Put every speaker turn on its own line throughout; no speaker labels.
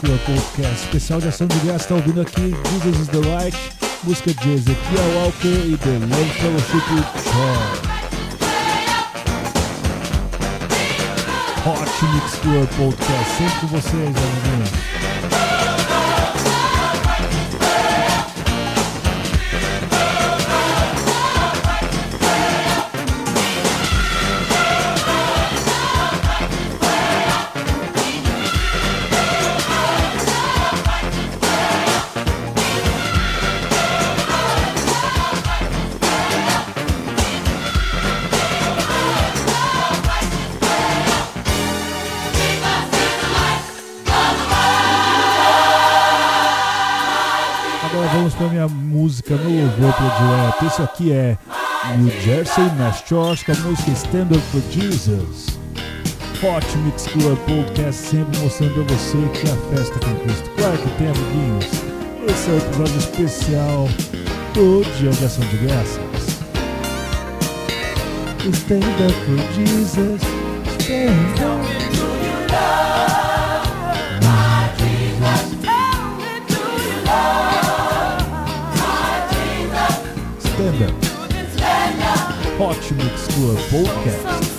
Club Podcast, especial de ação de graça. Está ouvindo aqui Jesus is the Light, música de Ezequiel Walker e The Love Fellowship. Hot Mix Podcast, sempre com vocês, amiguinhos. Minha música no louvor predileto. Isso aqui é New Jersey Church com a música Stand Up for Jesus. Hot Mix Club Podcast sempre mostrando a você que a festa com Cristo. Claro que tem, amiguinhos. Esse é o episódio especial do Dia de Ação de Graças. Stand up for Jesus. Ótimo Disclor Podcast.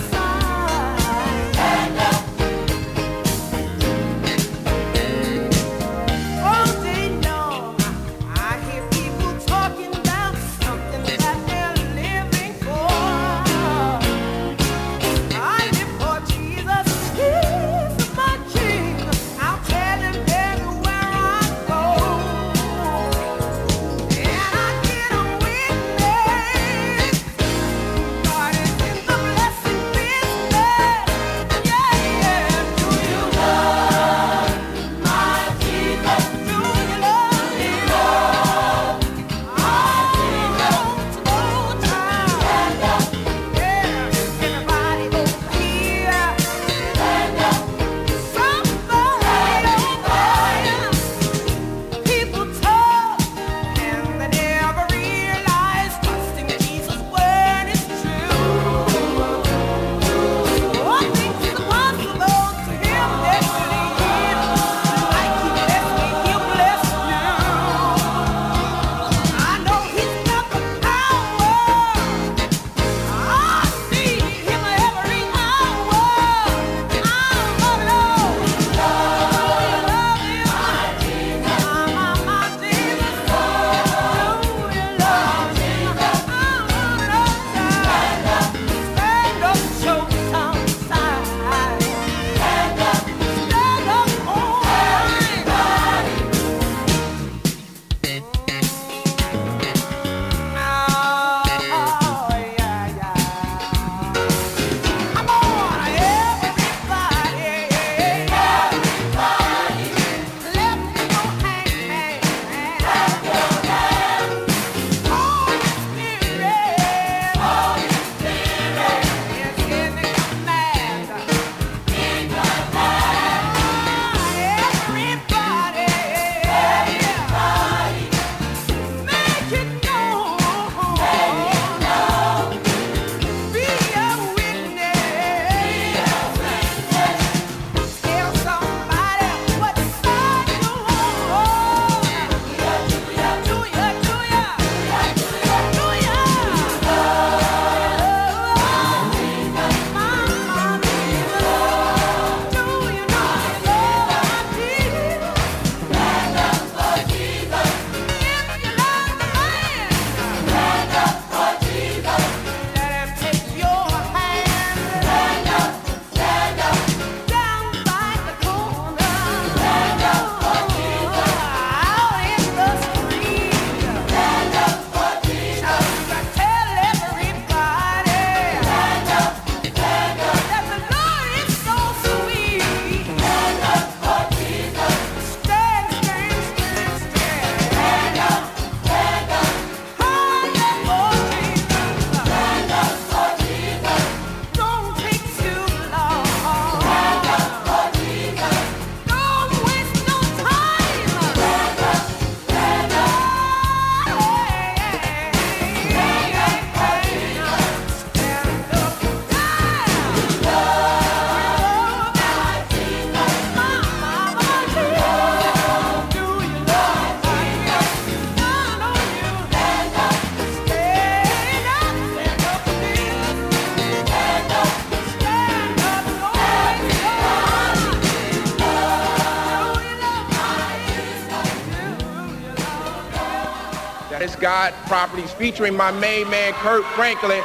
Properties featuring my main man Kurt Franklin.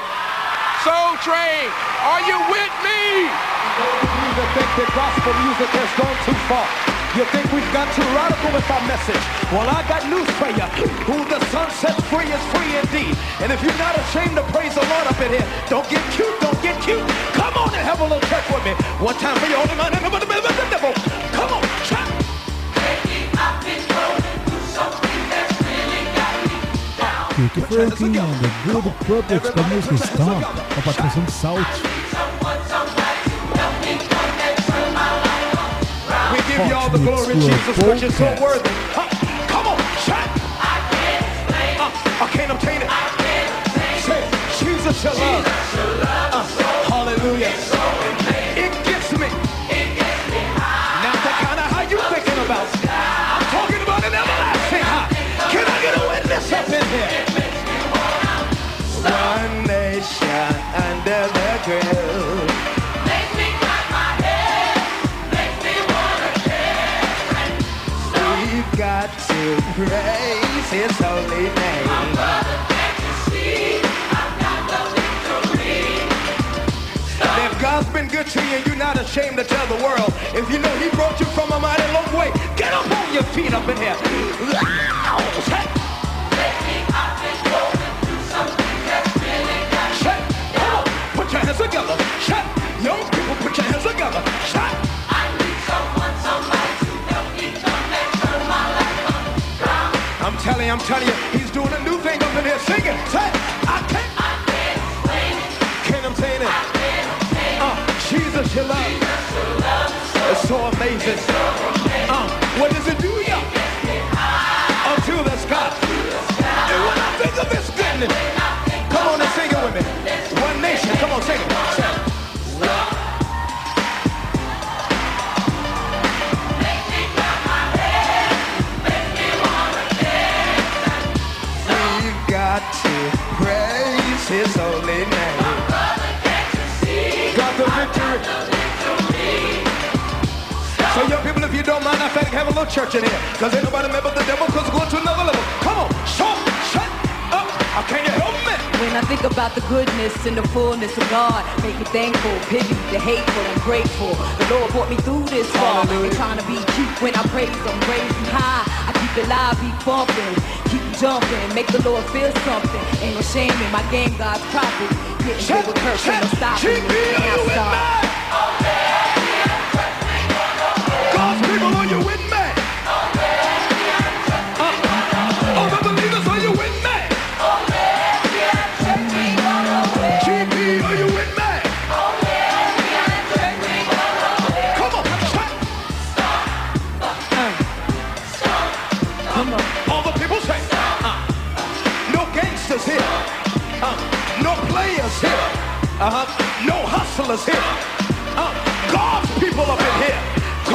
Soul Train, are you with me?
You think that gospel music has gone too far. You think we've got too radical with our message. Well, I got news for you. Who the sun sets free is free indeed. And if you're not ashamed to praise the Lord up in here, don't get cute, don't get cute. Come on and have a little church with me. One time for your holy man the devil.
Franklin and the Good Puppets com a música Stomp, com a participação de Salt.
We give you all the glory, Jesus, but you're so worthy. Huh, Come on, shout. I can't Uh, I can't obtain it. Say, Jesus, your love. Uh, hallelujah. To praise his holy name. If God's been good to you, you're not ashamed to tell the world. If you know he brought you from a mighty long way, get up on your feet up in here. On. Put your hands together. Shut. Young people, put your hands together. Shut. Telling you, I'm telling you, he's doing a new thing up in here. Sing it. Say. I can't. Can't obtain it. Uh, Jesus, your love. It's so amazing. Uh, don't mind, I think have a little church in here. Cause ain't nobody mad the devil, cause it's going to another level. Come on, shut, shut up. How can you help me?
When I think about the goodness and the fullness of God, make me thankful, pity the hateful and grateful. The Lord brought me through this far. Ain't trying to be cute when I praise Him, raise Him high. I keep it live, be bumping, keep jumping, make the Lord feel something. Ain't no shame in my game, God's property. Getting
Shut,
with curse, no stopping
GP,
me.
are
Now
you with
stop.
Uh-huh. No gangsters here. No players here. No hustlers here. Uh, God's people up in here.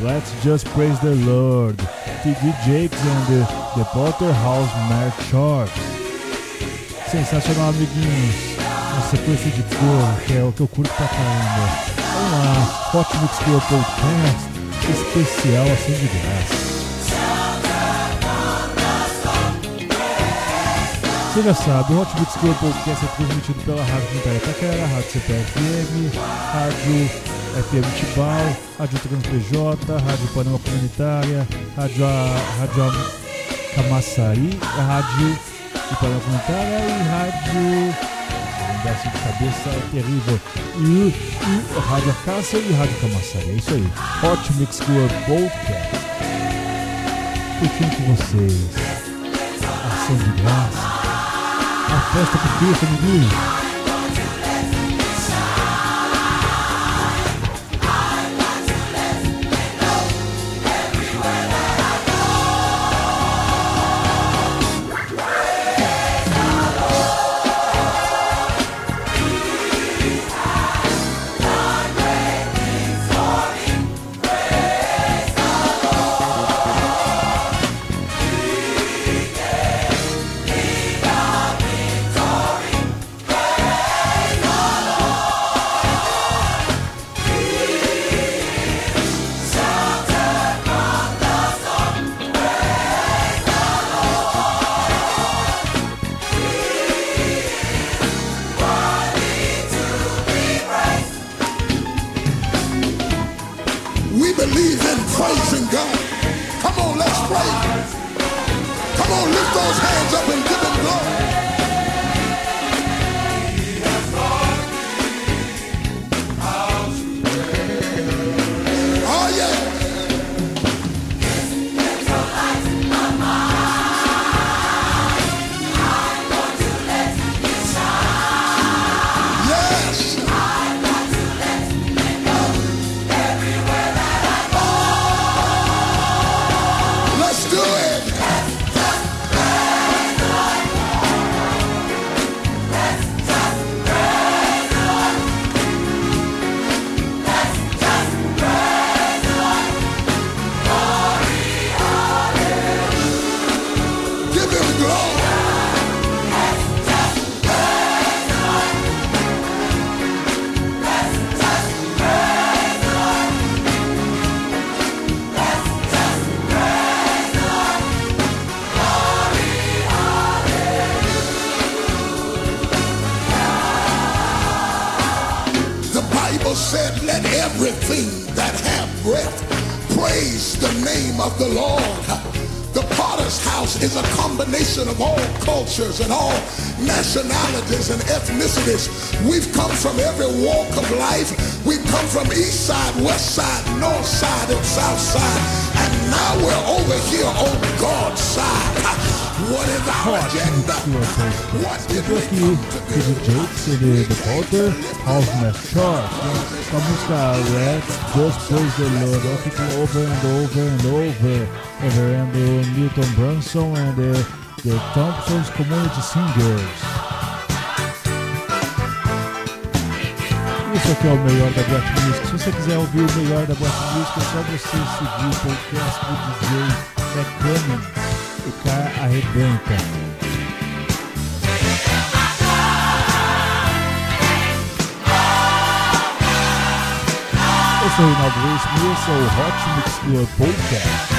Let's Just Praise the Lord, T.D. Jakes and the, the Porterhouse Short. Sensacional, amiguinhos. Uma sequência de cor, que é o que eu curto pra caramba. Vamos lá, Hot Mix Club Podcast, especial assim de graça. Você já sabe, o Hot Mix Club Podcast é transmitido pela Rádio Itaquera, Rádio CPFM, Rádio FM Tibau, Rádio Trans PJ, Rádio Panema Comunitária, Rádio, A- Rádio Camaçari, Rádio Ipanema Comunitária e Rádio. Assim de cabeça, é terrível. E, e Rádio Acácia e Rádio Camaçari, é isso aí. Hot Mix Club Podcast. Curtindo com vocês. Ação de graça. A festa pro Cristo, amiguinho.
Cultures and all nationalities and ethnicities. We've come from every walk of life. We've come from east side, west side, north side, and south side. And now we're over here on God's side. What is our agenda? What did we come to do?
Jakes e The Potter, House Mass Short, com a música Let's Just Praise the Lord, off it over and over and over, Reverendo Milton uh, Brunson and the, the Thompson's Community Singers. Isso aqui é o melhor da Black Music. Se você quiser ouvir o melhor da Black Music, é só você seguir o podcast do DJ Mac Cummings. O cara arrebenta. Eu sou o Reinaldo Reis e esse é o Hot Mix Club Podcast.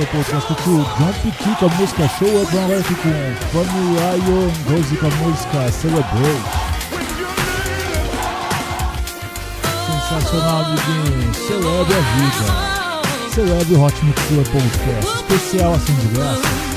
é o podcast do John Petit com a música Show Up on Life com Fanny Ion Rose com a música Celebrate. Sensacional, amiguinho. Celebre a vida. Celebre o Hot Mix Club Podcast. Especial assim de graça.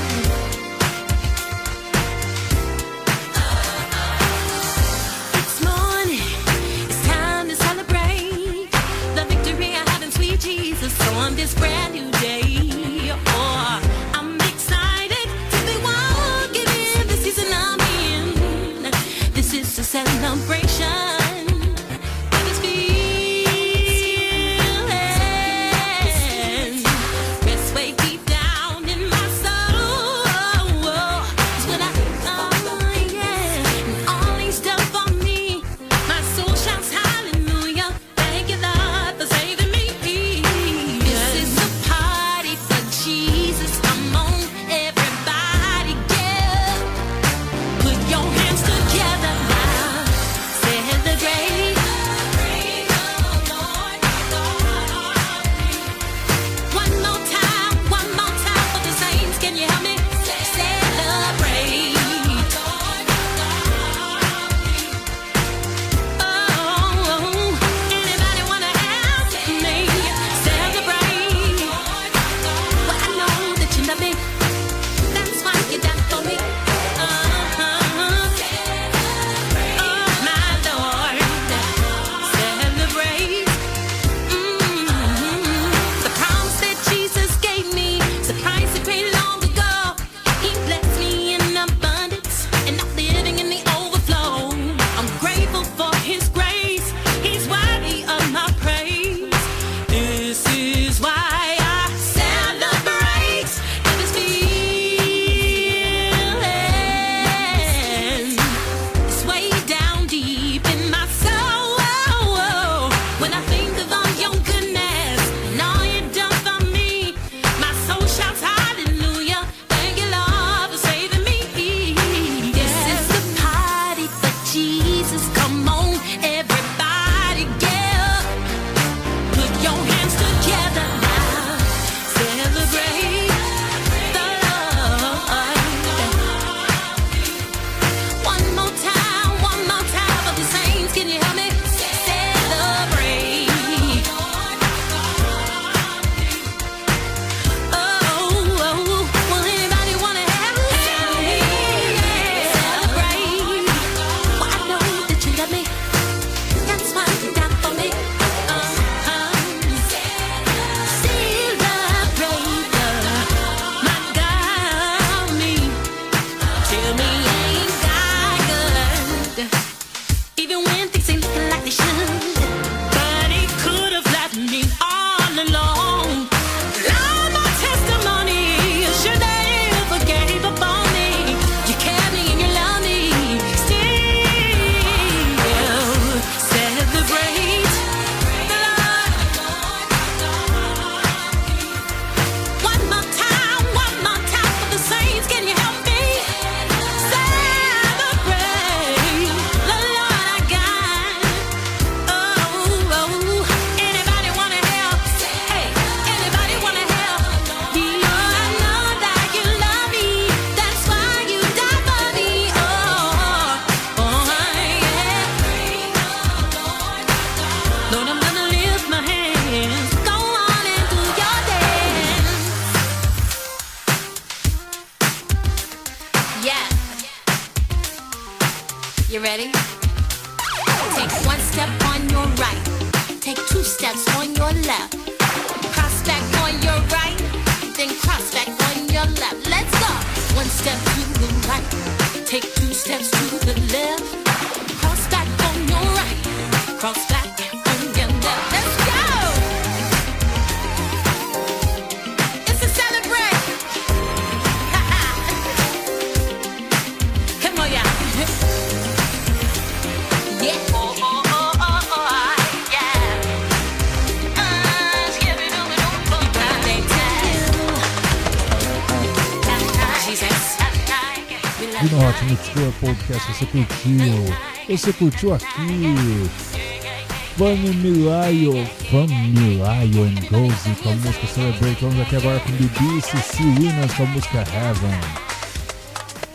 curtiu, você curtiu aqui.
Family and Gozi com a música Celebrate. Vamos aqui agora com BBC e Winners com a música Heaven.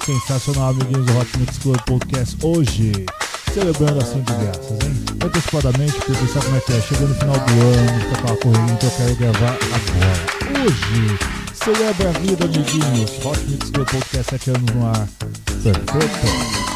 Sensacional, amiguinhos do Hot Mix Club Podcast hoje. Celebrando assim de graças, hein? Antecipadamente, porque sabe como é que é? Chegou no final do ano, tá com a correria, então eu quero gravar agora. Hoje, Celebra a vida, amiguinhos. Hot Mix Club Podcast 7 anos no ar. Perfeito.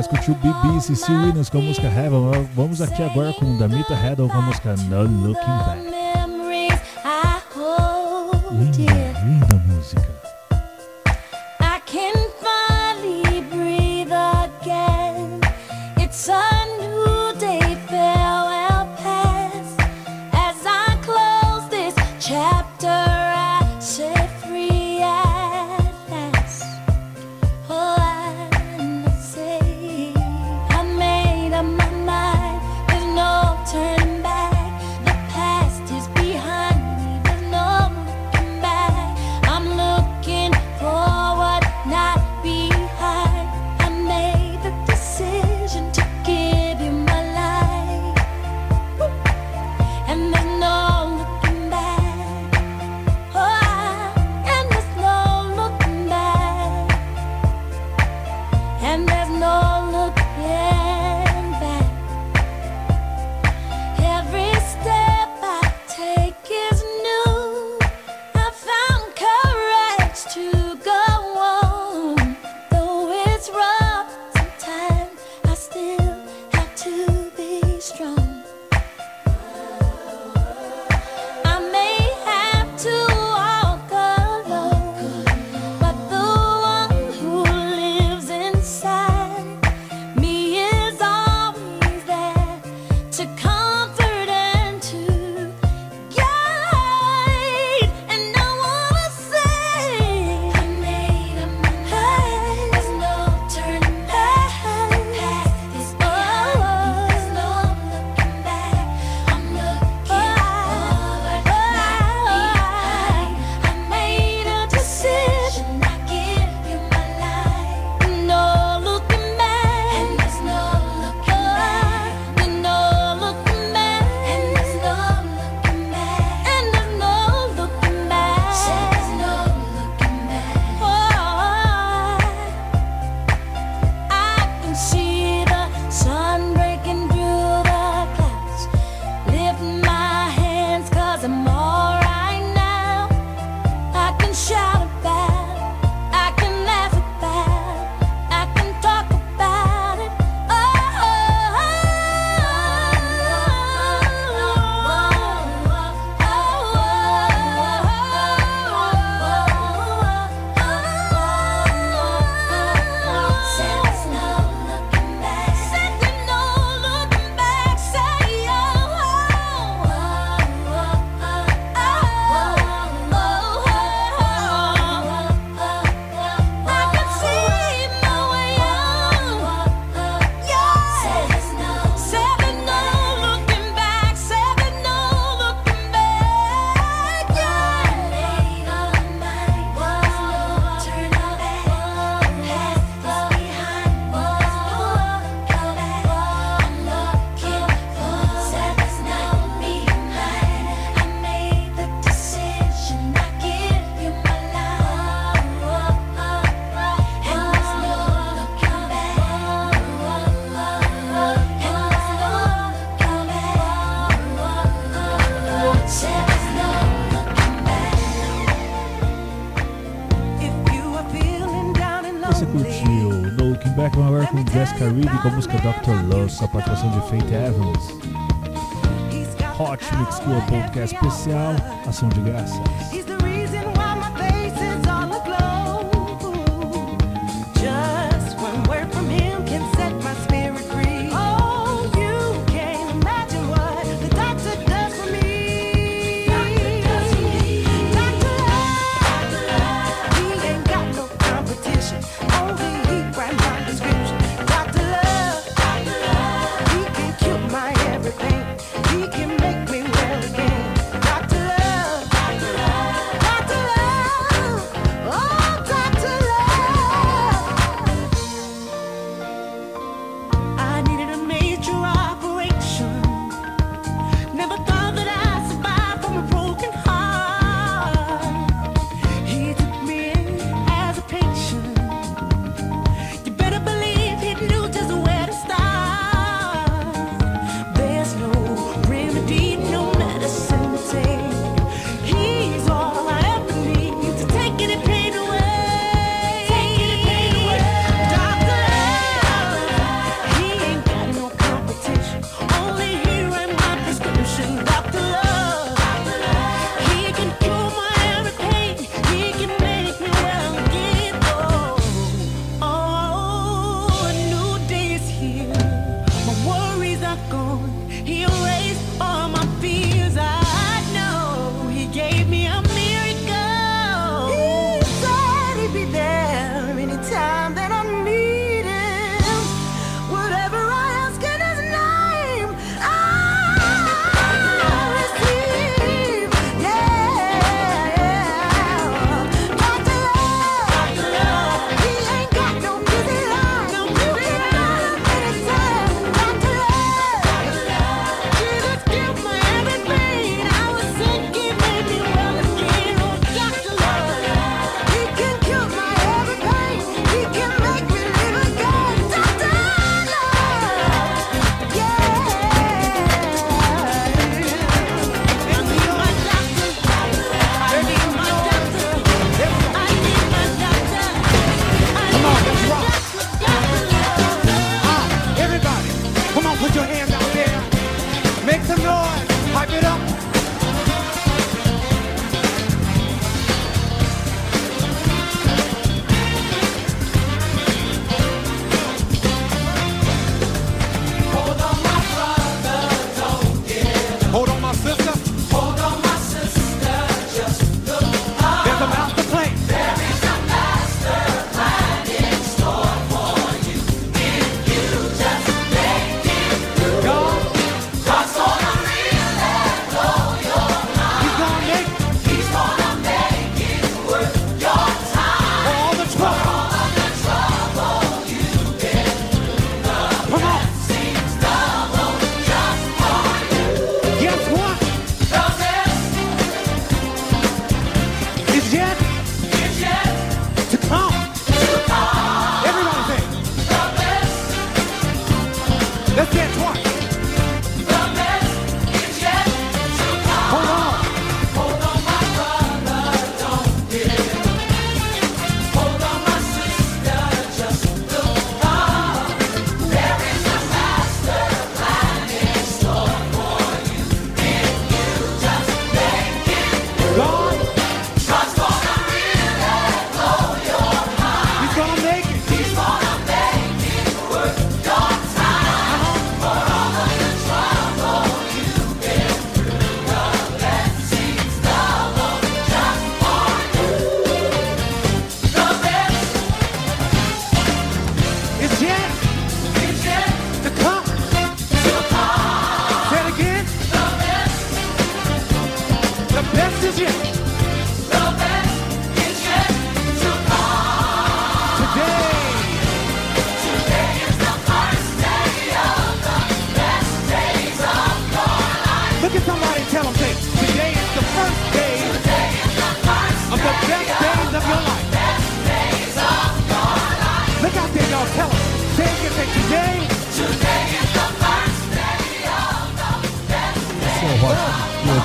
música, escutou BB
e Cecil Williams com a música Heaven. Vamos aqui agora com Damita Heddle com a música No Looking Back.
com a música Dr. Love, com a participação de Faith Evans. Hot Mix Club Podcast especial, ação de graças.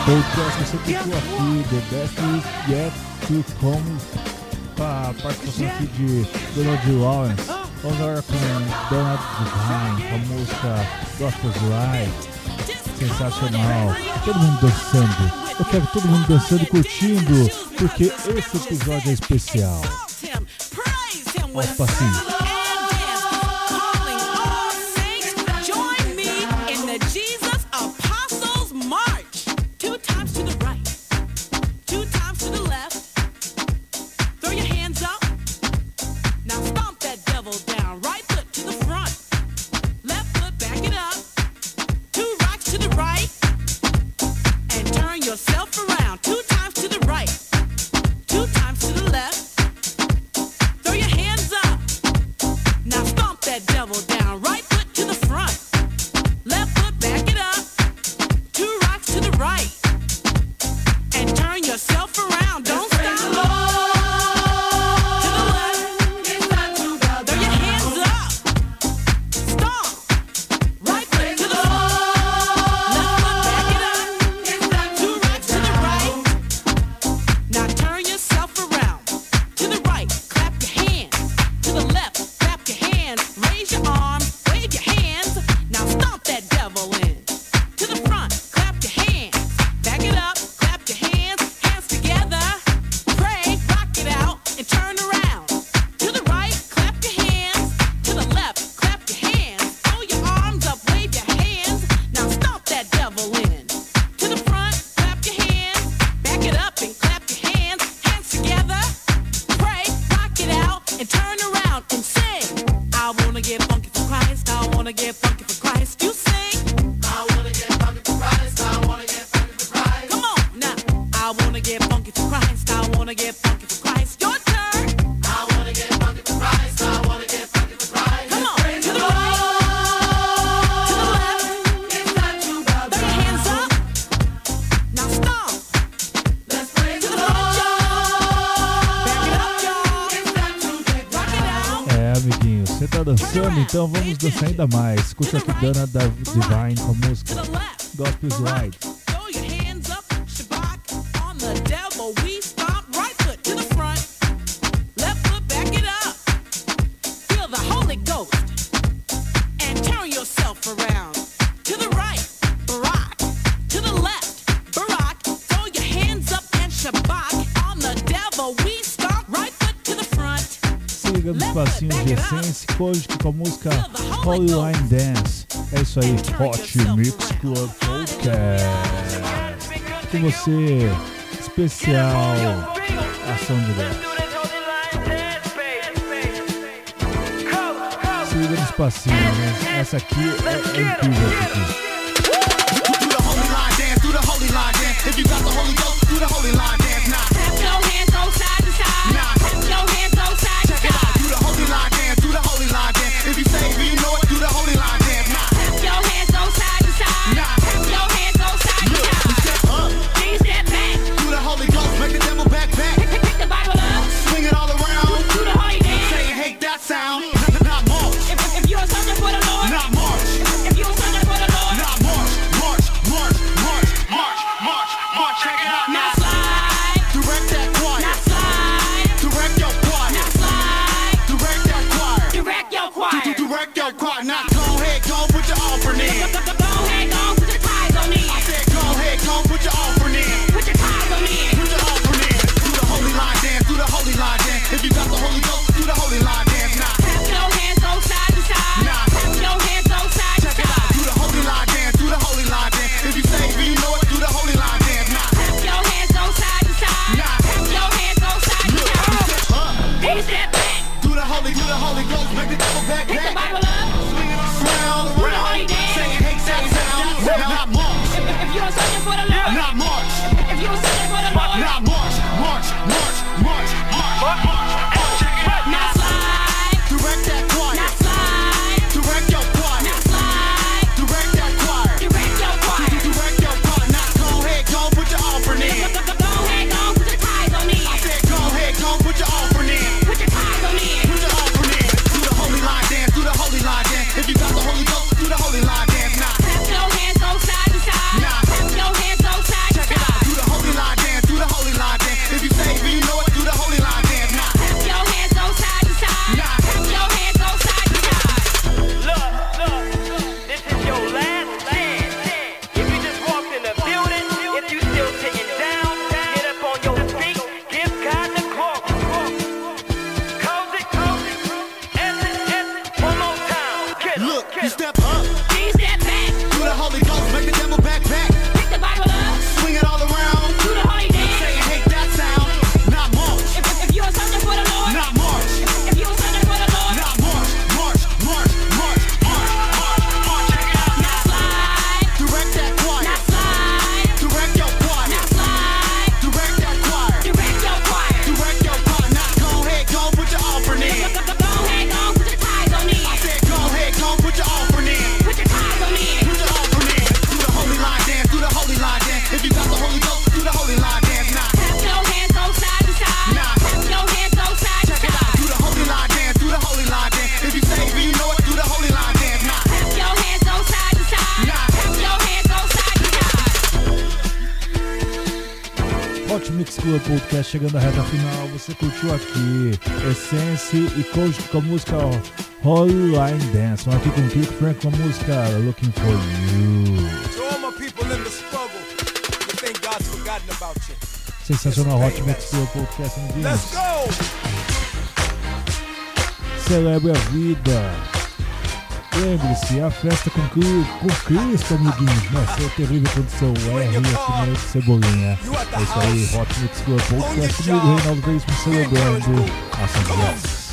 podcast Você Cultura aqui, The Best Yet To Come,
com a participação aqui de Donald Lawrence. Vamos agora com Donald Divine, com a música Gospel's Live, sensacional, todo mundo dançando. Eu quero todo mundo dançando e curtindo, porque esse episódio é especial. Aos passinhos. dançar ainda mais. Escuta aqui Dana da Divine com a música Gospel Light. passinhos de Essence, Kojic com tipo a música Holy Line Dance. É isso aí, Hot Mix Club Podcast. Com você, especial Ação de dança. Se liga nos espacinho, né? Essa aqui é, é incrível. Aqui.
chegando à reta final. Você curtiu aqui Essence e Coach com a música Holy Line Dance. Aqui com Kiko Frank com a música Looking for You. Sensacional Hot Mix do Podcast. no
dia.
Celebre a vida. Lembre-se, a festa com, com Cristo, amiguinhos. Nossa, é terrível condição é, R e afinal de cebolinha. É isso aí, Hot Mix Club Podcast comigo, Reinaldo Reis, me celebrando a São
Paulo.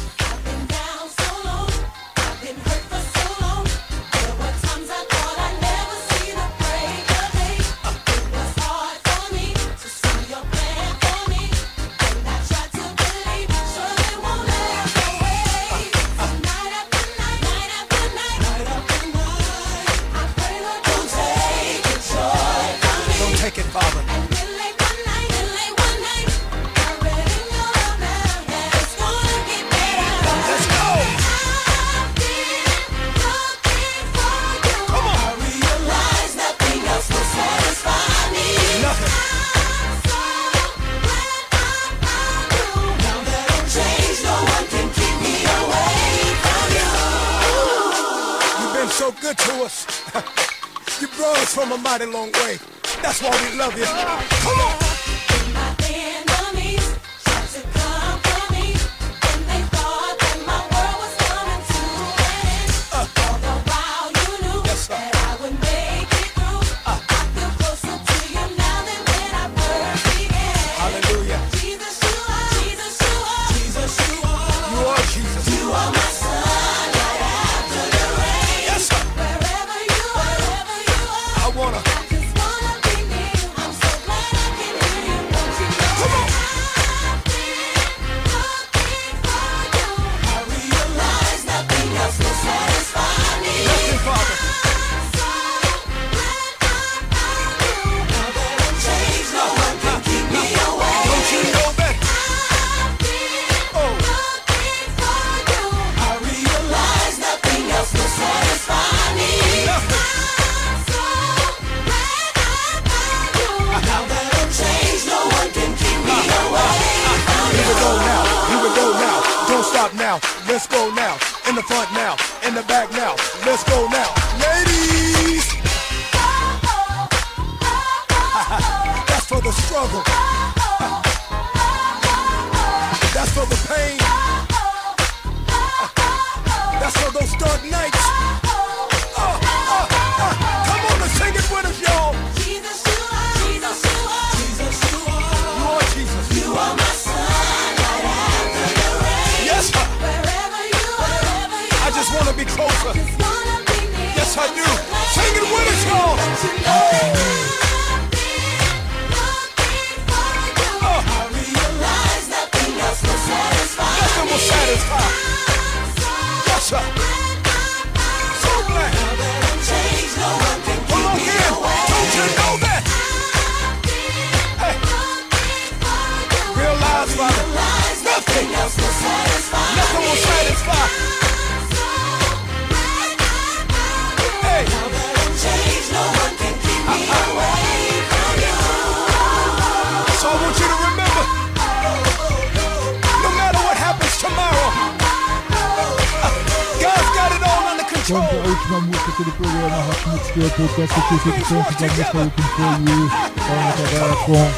A
última música do programa Hot Mix que eu podcast aqui, sempre pontos da música Looking For You. Vamos agora com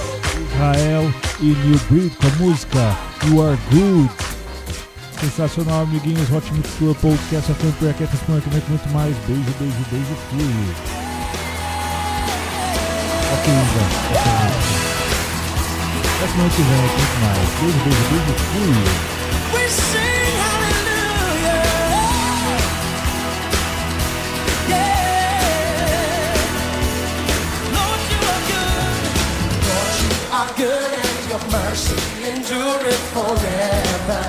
Israel e New Breed com a música You Are Good. Sensacional, amiguinhos. Hot Mix Tour Podcast, a Fun Aqui, muito, muito mais. Beijo, beijo, beijo, fui. Ok, já. Até semana que vem, muito mais. Beijo, beijo, beijo, fui.
good and your mercy endureth forever.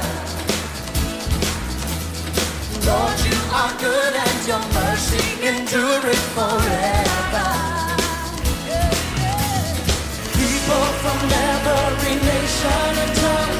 Lord, you are good and your mercy endureth forever. People from every nation and tongue.